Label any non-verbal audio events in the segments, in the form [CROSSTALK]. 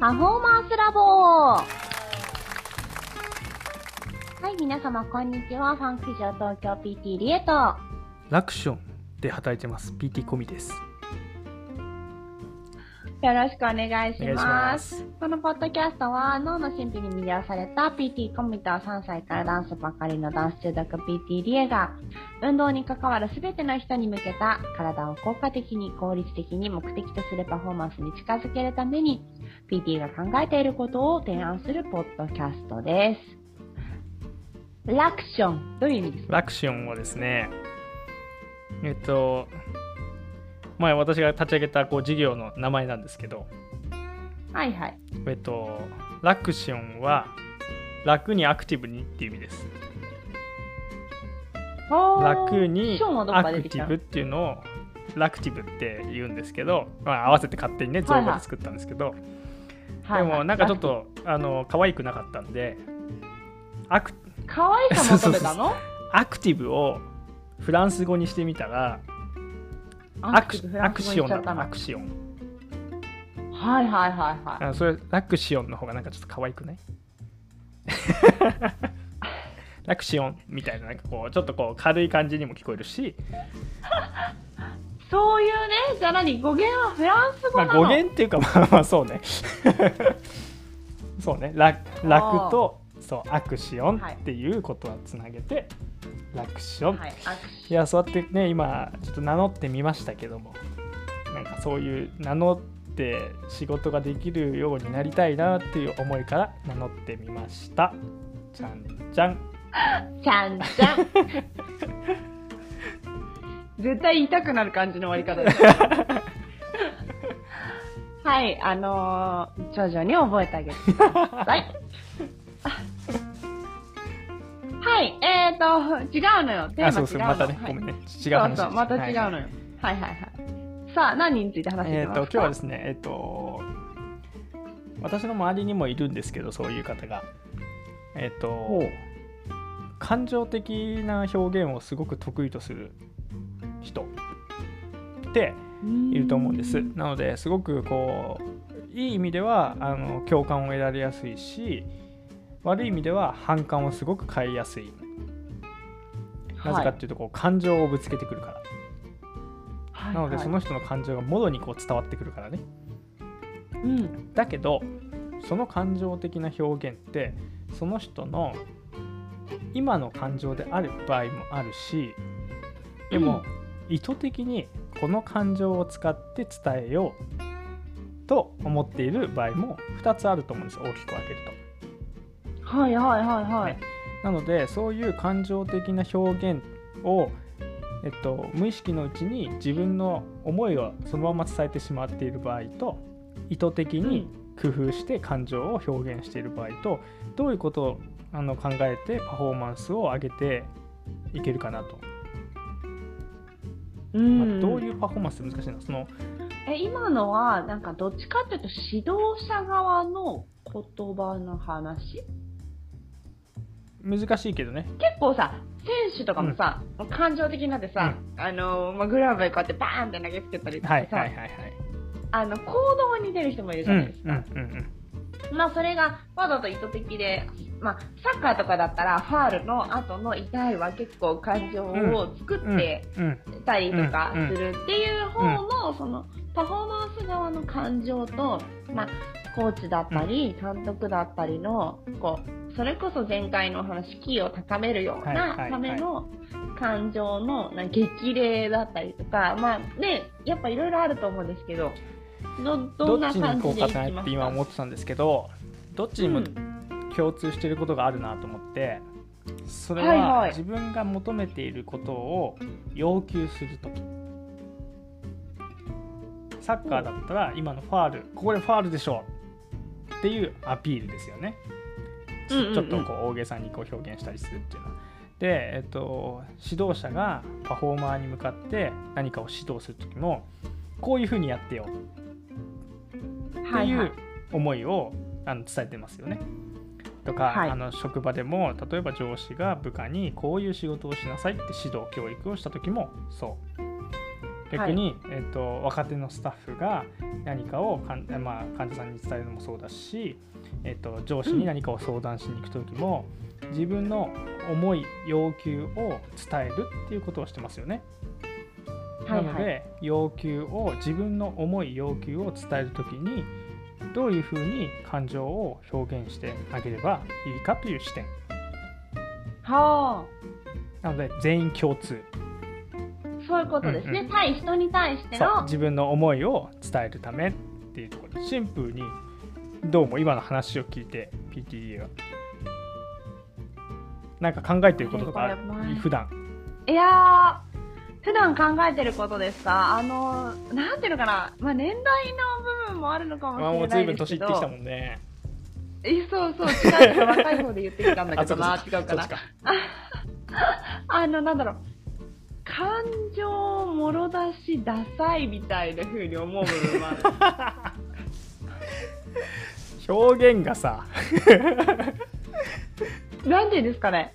パフォーマンスラボはい、皆様、こんにちは。ファンクション東京 PT リエと、ラクションで働いてます。PT コミです。よろしくお願いします。このポッドキャストは脳の神秘に魅了された PT コミと3歳からダンスばかりのダンス中毒 PT リエが運動に関わる全ての人に向けた体を効果的に効率的に目的とするパフォーマンスに近づけるために PT が考えていることを提案するポッドキャストです。ラクション、どういう意味ですかラクションはですね、えっと、前私が立ち上げたこう事業の名前なんですけど、はいはい。えっと、ラクションは楽にアクティブにっていう意味です。楽にアクティブっていうのをラクティブって言うんですけど、まあ、合わせて勝手にね造語で作ったんですけど、はいはい、でもなんかちょっとあの可愛くなかったんでアク可愛さ求めたの？アクティブをフランス語にしてみたらアクアクションだアクション。はいはいはいはい。あそれアクションの方がなんかちょっと可愛くない？[LAUGHS] アクションみたいななんかこうちょっとこう軽い感じにも聞こえるし。[LAUGHS] そういうねじゃあ何？語源はフランス語なの、まあ、語源っていうかまあまあそうね。[LAUGHS] そうね。楽楽とそうアクションっていうことはつなげて、ラクション、はい、いやそうやってね今ちょっと名乗ってみましたけども。なんかそういう名乗って仕事ができるようになりたいなっていう思いから名乗ってみました。じゃんじゃん。ちゃんちゃん。[LAUGHS] 絶対言いたくなる感じの終わり方ですはいあのー、徐々に覚えてあげてください [LAUGHS] はい、えっ、ー、と、違うのよ。テーマ違うの。そうそう、またね、はい、ごめんね。違う話そうそう、また違うのよ。はい、はい、はいはいさあ、何について話していきますか？えっ、と、今日はですね、えっ、ー、と、私の周りにもいるんですけど、そういう方が。えっ、ー、と、感情的な表現をすごく得意とする人っていると思うんです。なので、すごくこう、いい意味ではあの共感を得られやすいし、悪い意味では反感をすごく買いやすい。なぜかっていうとこう感情をぶつけてくるから、はい、なのでその人の感情がもろにこう伝わってくるからね、うん、だけどその感情的な表現ってその人の今の感情である場合もあるしでも、意図的にこの感情を使って伝えようと思っている場合も2つあると思うんです大きく分けると。はいはいはいはい、ね、なのでそういう感情的な表現を、えっと、無意識のうちに自分の思いをそのまま伝えてしまっている場合と意図的に工夫して感情を表現している場合とどういうことをあの考えてパフォーマンスを上げていけるかなと。うん、まあ、どういうパフォーマンス難しいな。そのえ今のはなんかどっちかっていうと指導者側の言葉の話？難しいけどね。結構さ選手とかもさ、うん、感情的になってさ、うん、あのまあ、グラブこうやってバーンって投げつけたりとかさ、はいはいはいはい、あの行動に出る人もいるじゃないですか、うんうんうんうん、まあそれがわざと意図的で、まあ、サッカーとかだったらファールの後の痛いは結構感情を作ってたりとかするっていう方のそのパフォーマンス側の感情と、まあ、コーチだったり監督だったりのこうそれこそ前回の話、キーを高めるようなための感情の激励だったりとか、まあね、やっぱいろいろあると思うんですけど、どどんな感じでいきますか？って今思ってたんですけど、どっちにも共通していることがあるなと思って、それは自分が求めていることを要求するとき。サッカーだったら今のファール、ここでファールでしょっていうアピールですよね。ちょっとこう大げさにこう表現したりするっていうのは。で、えっと、指導者がパフォーマーに向かって何かを指導する時もこういうふうにやってよっていう思いをあの伝えてますよね。とか、はい、あの職場でも例えば上司が部下にこういう仕事をしなさいって指導教育をした時もそう。逆に、はい、えーと、若手のスタッフが何かをかん、まあ、患者さんに伝えるのもそうだし、えーと、上司に何かを相談しに行く時も、うん、自分の思い要求を伝えるっていうことをしてますよね。なので、要求を自分の思い要求を伝える時にどういうふうに感情を表現してあげればいいかという視点。はあ。なので全員共通。そういうことですね、うんうん、対人に対しての自分の思いを伝えるためっていうところ。でシンプルにどうも今の話を聞いて PTA は。なんか考えてることとか普段。いや普段考えてることですか？あのなんていうのかな、まあ、年代の部分もあるのかもしれないですけど、まあ、もう随分年いってきたもんね。えそうそう違う若い方で言ってきたんだけどな。[LAUGHS] 違うかな。[LAUGHS] あのなんだろう。感情もろ出しダサいみたいな風に思う部分もある。[LAUGHS] 表現がさ。なんでですかね？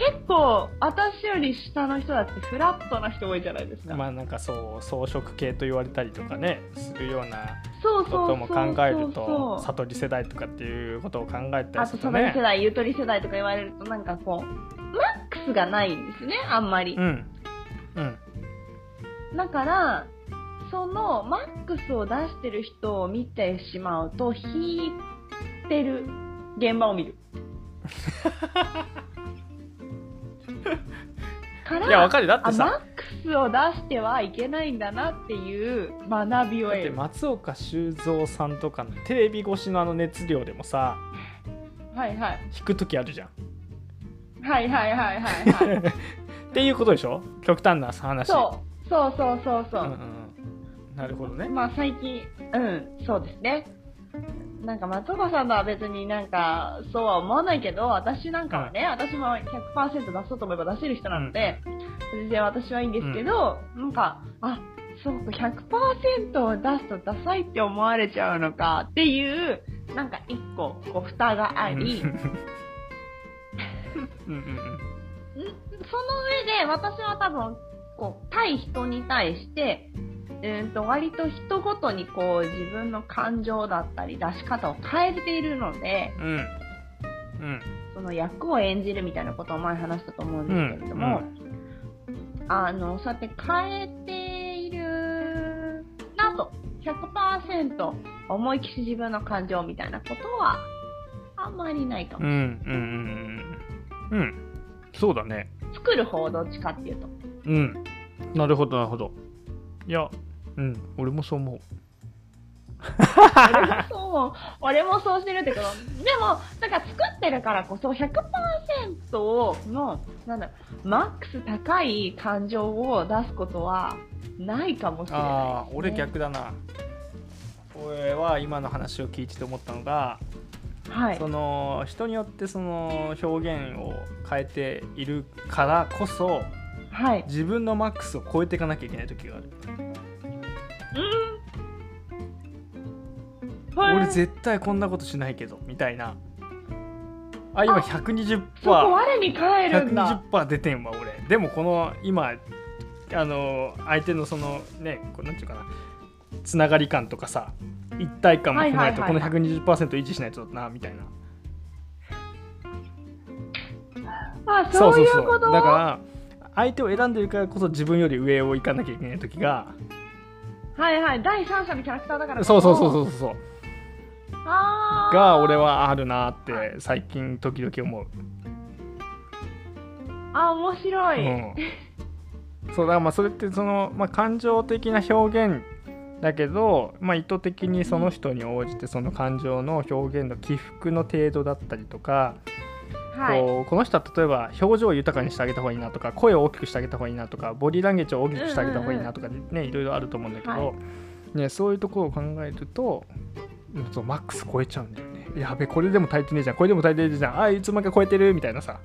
結構私より下の人だってフラットな人多いじゃないですかまあなんかそう装飾系と言われたりとかねするようなことも考えると悟り世代とかっていうことを考えたりと、ね、あと悟り世代ゆとり世代とか言われるとなんかこうマックスがないんですね、あんまり。うん。うん。だから、そのマックスを出してる人を見てしまうと、引いてる現場を見る。[LAUGHS] [LAUGHS] からいや、わかる。だってさ。マックスを出してはいけないんだなっていう学びを得る。松岡修造さんとかのテレビ越しのあの熱量でもさ、はいはい。引く時あるじゃん。はいはいはいはいはい。[LAUGHS] っていうことでしょ？極端な話。そうそうそうそうそう。うんうん、なるほどね。まあ最近、うん、そうですね。なんか松岡さんのは別になんかそうは思わないけど、私なんかはね、うん、私も100%出そうと思えば出せる人なので、全然私はいいんですけど、うん、なんか、あ、そうか、100%を出すとダサいって思われちゃうのかっていう、なんか一個、こう、蓋があり、うんうん。うん、その上で私は多分こう対人に対して、えー、と割と人ごとにこう自分の感情だったり出し方を変えているので、うん。うん、その役を演じるみたいなことを前話したと思うんですけれども、うんうん、あのそうやって変えているなと100%思い切り自分の感情みたいなことはあんまりないかもしれない。うんうんうん。うん。そうだね。作る方どっちかっていうと。うん。なるほどなるほどいやうん。俺もそう思う。俺もそう思う。俺もそうしてるってことでもなんか作ってるからこそ100%のなんだマックス高い感情を出すことはないかもしれない、ね、ああ俺逆だな。俺は今の話を聞いてて思ったのがはい、その人によってその表現を変えているからこそ、はい、自分のマックスを超えていかなきゃいけない時がある。うん、俺絶対こんなことしないけどみたいな。あ今120%そ我に返るんだ。120%出てんわ俺。でもこの今あの相手のそのねこうなんていうかな。つながり感とかさ一体感も踏まえてこの120%維持しないとなみたいな。あそういうこと？そうそうそう。だから相手を選んでるからこそ自分より上を行かなきゃいけない時がはいはい第三者のキャラクターだからそうそうそうそうそうあが俺はあるなって最近時々思う。あ面白い、うん、そうだからまあそれってその、まあ、感情的な表現だけど、まあ、意図的にその人に応じてその感情の表現の起伏の程度だったりとか、はい、こうこの人は例えば表情を豊かにしてあげた方がいいなとか声を大きくしてあげた方がいいなとかボディーランゲージを大きくしてあげた方がいいなとかね、いろいろあると思うんだけど、はい、ね、そういうところを考えるとそうマックス超えちゃうんだよね。やべこれでも足りてねえじゃんこれでも足りてねえじゃんあいつまか超えてるみたいなさ。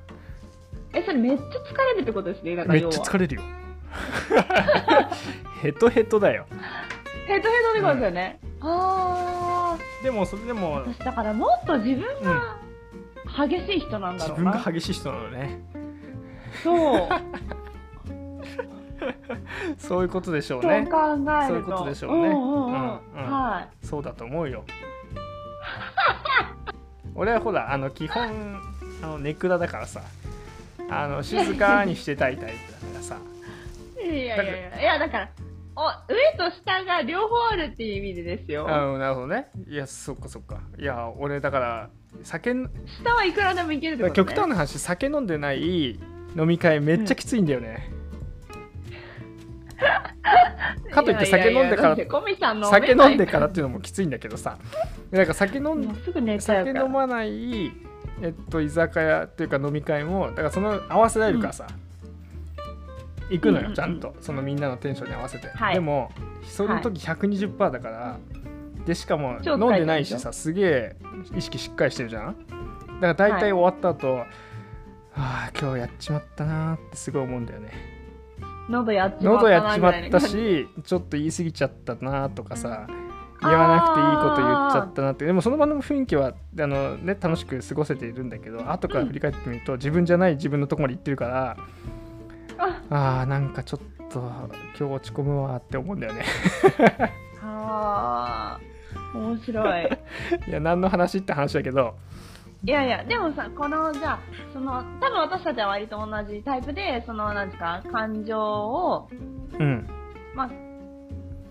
えそれめっちゃ疲れるってことですねめっちゃ疲れるよ。[LAUGHS] ヘトヘトだよ。ヘトヘトってことですよね、うん、ああでもそれでも私だからもっと自分が激しい人なんだろうな、自分が激しい人なのね。そう。[LAUGHS] そういうことでしょうね。そう考えると。そういうことでしょうね、はい。そうだと思うよ。[LAUGHS] 俺はほらあの基本あのネクラだからさ。あの静かにしてたいタイプだからさ。いやいやいや。いやだからお上と下が両方あるっていう意味でですよ。あなるほどね。いやそっかそっか。いや俺だから酒下はいくらでもいけるってこと、ね、極端な話酒飲んでない飲み会めっちゃきついんだよね、うん、かといって酒飲んでから酒飲んでからっていうのもきついんだけどさ。なんか酒飲ん酒飲まないえっと居酒屋っていうか飲み会もだからその合わせられるからさ、うん、行くのよ、ちゃんと。そのみんなのテンションに合わせて、はい、でもその時120%だから、はい、でしかも飲んでないしさすげえ意識しっかりしてるじゃん？だから大体終わった後、はい、はあ今日やっちまったなってすごい思うんだよね。喉やっちまったやっちまったしちょっと言い過ぎちゃったなとかさ、言わなくていいこと言っちゃったなって。でもその場の雰囲気はあの、ね、楽しく過ごせているんだけど後から振り返ってみると、うん、自分じゃない自分のとこまで行ってるからああなんかちょっと今日落ち込むわって思うんだよね。ああ面白い。[LAUGHS] いや何の話って話だけど。いやいやでもさこのじゃあその多分私たちは割と同じタイプでそのなんですか感情を、うん。まあ、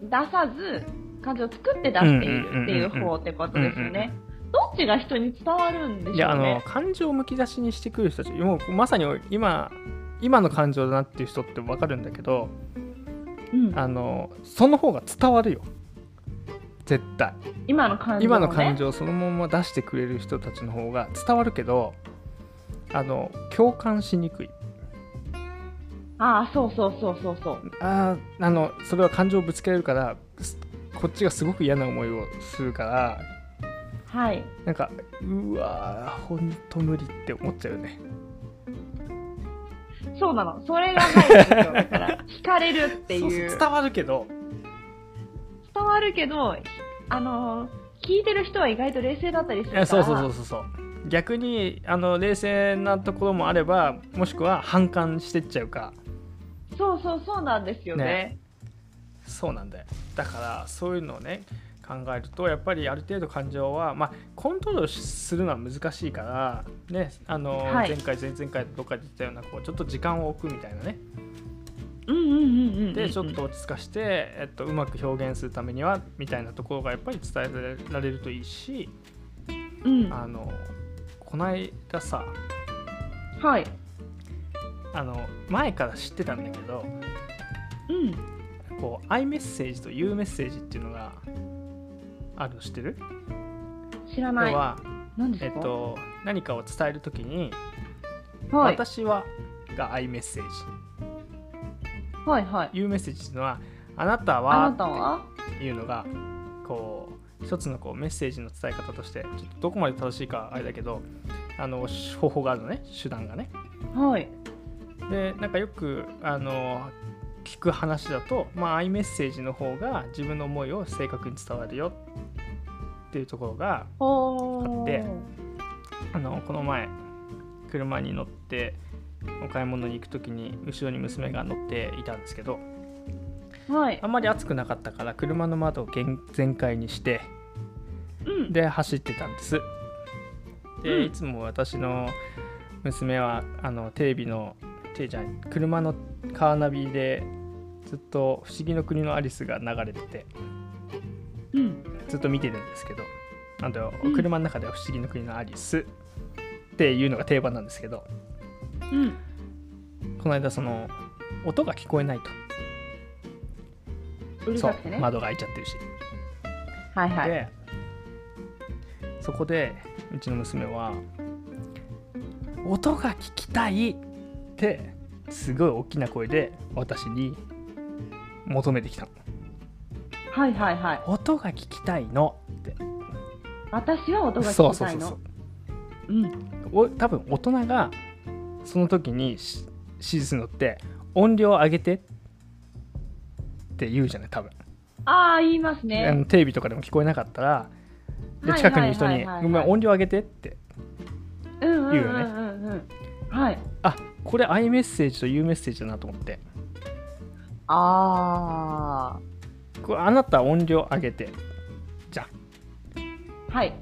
出さず感情を作って出しているっていう方ってことですよね。どっちが人に伝わるんでしょうね。いやあの感情をむき出しにしてくる人たちもうまさに今今の感情だなっていう人って分かるんだけど、うん、あのその方が伝わるよ。絶対。今の感情、ね、今の感情をそのまま出してくれる人たちの方が伝わるけどあの共感しにくい。ああそうそうそうそうそう。ああのそれは感情をぶつけられるからこっちがすごく嫌な思いをするからはい。なんかうわーほんと無理って思っちゃうよねそうなの。それが入るんですよ。だから [LAUGHS] 惹かれるっていう。伝わるけど。伝わるけどあの聞いてる人は意外と冷静だったりするから。そうそうそうそうそう。逆にあの冷静なところもあればもしくは反感してっちゃうか。そうそうそうなんですよね。ね。そうなんだよ。だからそういうのをね考えるとやっぱりある程度感情は、まあ、コントロールするのは難しいから、ね、あの、はい、前回前々回どっかで言ったようなこうちょっと時間を置くみたいなね。でちょっと落ち着かして、えっと、うまく表現するためにはみたいなところがやっぱり伝えられるといいし、うん、あのこの間さはい。あの前から知ってたんだけど、うん、こう i メッセージと U メッセージっていうのがあるの知ってる？知らない。はえっと、何かを伝えるときに、はい、私はが i メッセージ。はいはい。U メッセージっていうのはあなたはっていうのがこう一つのこうメッセージの伝え方としてちょっとどこまで正しいかあれだけどあの方法があるのね手段がね。はい。でなんかよくあの聞く話だと、まあ、イメッセージの方が自分の思いを正確に伝わるよっていうところがあってあのこの前車に乗ってお買い物に行く時に後ろに娘が乗っていたんですけど、はい、あんまり暑くなかったから車の窓を全開にして、うん、で走ってたんです。で、うん、いつも私の娘はあのテレビのテじゃ車のカーナビでずっと「不思議の国のアリス」が流れてて、うん、ずっと見てるんですけどなんだうん、車の中では「不思議の国のアリス」っていうのが定番なんですけど、うん、この間その音が聞こえないと、ね、そう窓が開いちゃってるし。はいはい。でそこでうちの娘は音が聞きたいってすごい大きな声で私に求めてきたの。はいはいはい。音が聞きたいのって。私は音が聞きたいの。そうそうそうそう。うん。お多分大人がその時に指示するのって音量上げてって言うじゃない多分。ああ言いますね。あのテレビとかでも聞こえなかったらで近くにいる人に「ごめん音量上げて」って言うよね。うんうんうんうん、はい。あこれ i メッセージと U メッセージだなと思ってああ。あなた音量上げて。じゃはい。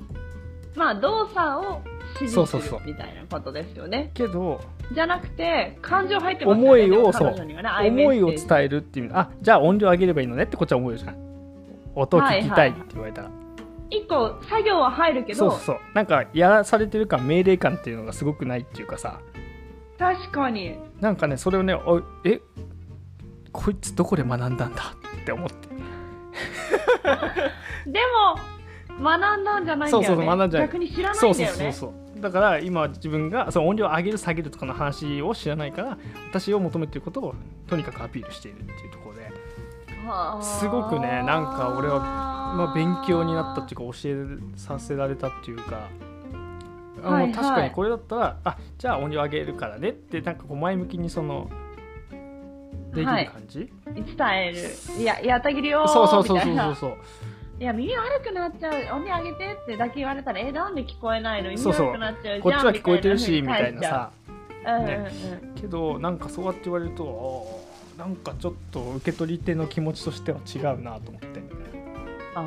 まあ、動作を指示するみたいなことですよね。けど、じゃなくて、感情入ってますよね。思いを、そう、ね、思いを伝えるっていう。あ、じゃあ音量上げればいいのねってこっちは思うじゃん。音聞きたいって言われたら。はいはい一個作業は入るけどそうそうなんかやらされてる感命令感っていうのがすごくないっていうかさ確かになんかねそれをねおえ？こいつどこで学んだんだって思って [LAUGHS] でも学んだんじゃないんだよね。そうそうそう学んじゃ逆に知らないんだよね。そうそうそうだから今自分がその音量を上げる下げるとかの話を知らないから私を求めていることをとにかくアピールしているっていうところで。すごくねなんか俺は、まあ、勉強になったっていうか教えさせられたっていうか。あはいはい、確かにこれだったらあじゃあ音量上げるからねってなんかこう前向きにそのできる感じ、はい、伝える。いややったぎるよそうそうそうそうそう。そういや耳悪くなっちゃう音量上げてってだけ言われたらえなんで聞こえないの？耳悪くなっちゃうこっちは聞こえてるしみたいな。さ、ね、けどなんかそうやって言われるとなんかちょっと受け取り手の気持ちとしては違うなと思って。あ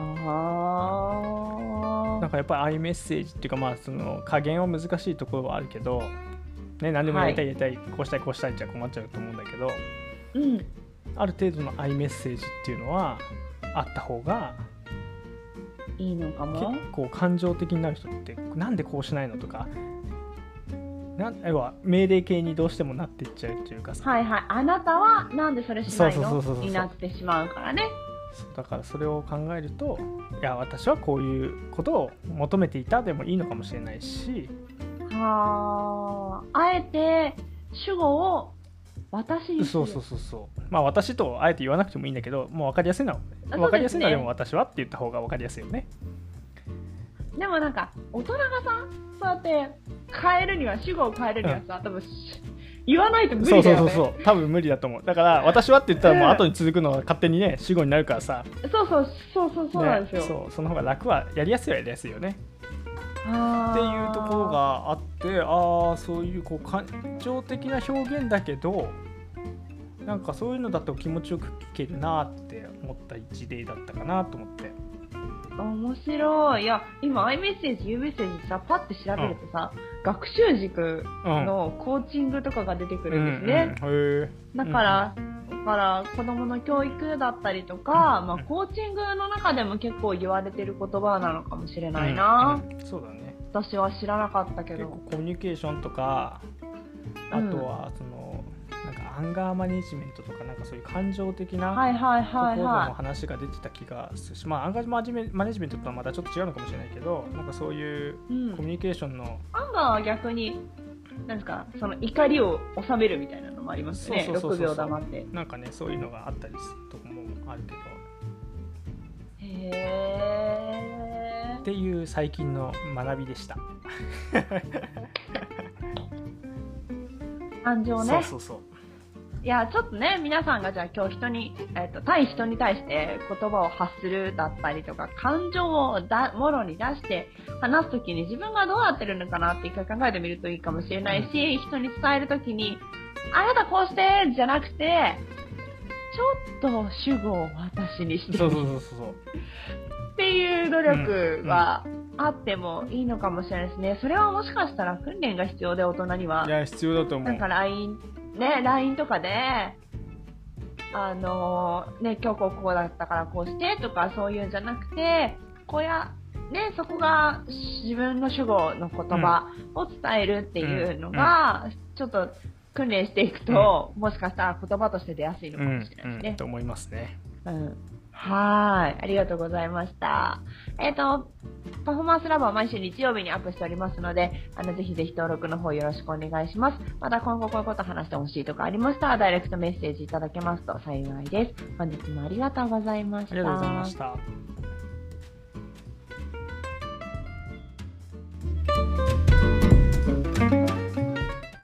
なんかやっぱり iMessage っていうかまあその加減は難しいところはあるけど、ね、何でもやりたいやりたい、こうしたいこうしたいじゃ困っちゃうと思うんだけど、うん、ある程度の iMessage っていうのはあった方がいいのかも結構感情的になる人ってなんでこうしないのとか。な要は命令形にどうしてもなっていっちゃうっていうか。さはいはい。あなたはなんでそれしないの？になってしまうからね。だからそれを考えるといや私はこういうことを求めていたでもいいのかもしれないし。はあ。あえて主語を私にそうそうそうそう。まあ私とあえて言わなくてもいいんだけどもう分かりやすいのは、ね、分かりやすいのはでも私はって言った方が分かりやすいよね。でもなんか大人がさそうやって変えるには主語を変えるにはさ、多分言わないと無理だよ、ね、そうそうそう多分無理だと思う。だから私はって言ったらもう後に続くのは勝手にね主語になるからさ。そうそうそうそうそうなんですよ、ね、そうその方が楽はやりやすいはやりやすいよね。っていうところがあってああそういうこう感情的な表現だけどなんかそういうのだと気持ちよく聞けるなって思った一例だったかなと思って。面白い。いや、今、iMessage、UMessage さ、パッて調べるとさ、うん、学習塾のコーチングとかが出てくるんですね。うんうん、だから、だから子供の教育だったりとか、まあ、コーチングの中でも結構言われてる言葉なのかもしれないな、そうだね。私は知らなかったけど。コミュニケーションとかあとはその、アンガーマネジメントとかなんかそういう感情的なところの話が出てた気がするし、まあ、アンガーマネジメントとはまたちょっと違うのかもしれないけどなんかそういうコミュニケーションの、うん、アンガーは逆になんかその怒りを収めるみたいなのもありますね。そうそうそう6秒黙って。なんかねそういうのがあったりするとこもあるけど。へえっていう最近の学びでした感情ね。そうそうそう。いや、ちょっとね、皆さんがじゃあ今日人に、えっ、ー、と、対人に対して言葉を発するだったりとか、感情をだ、もろに出して話すときに自分がどうなってるのかなって一回考えてみるといいかもしれないし、人に伝えるときに、あなたこうしてじゃなくて、ちょっと主語を私にして。そうそうそうそう。っていう努力はあってもいいのかもしれないですね。それはもしかしたら訓練が必要で大人には。いや、必要だと思う。なんか LINE ね、LINE とかで、あのー、ね、今日こうこうだったからこうしてとかそういうんじゃなくて、こうや、ね、そこが自分の主語の言葉を伝えるっていうのが、ちょっと訓練していくと、もしかしたら言葉として出やすいのかもしれないですね。と思いますね。うんはい。ありがとうございました。えっ、ー、と、パフォーマンスラボは毎週日曜日にアップしておりますので、あの、ぜひぜひ登録の方よろしくお願いします。また今後こういうこと話してほしいとかありましたら、ダイレクトメッセージいただけますと幸いです。本日もありがとうございました。ありがとうございました。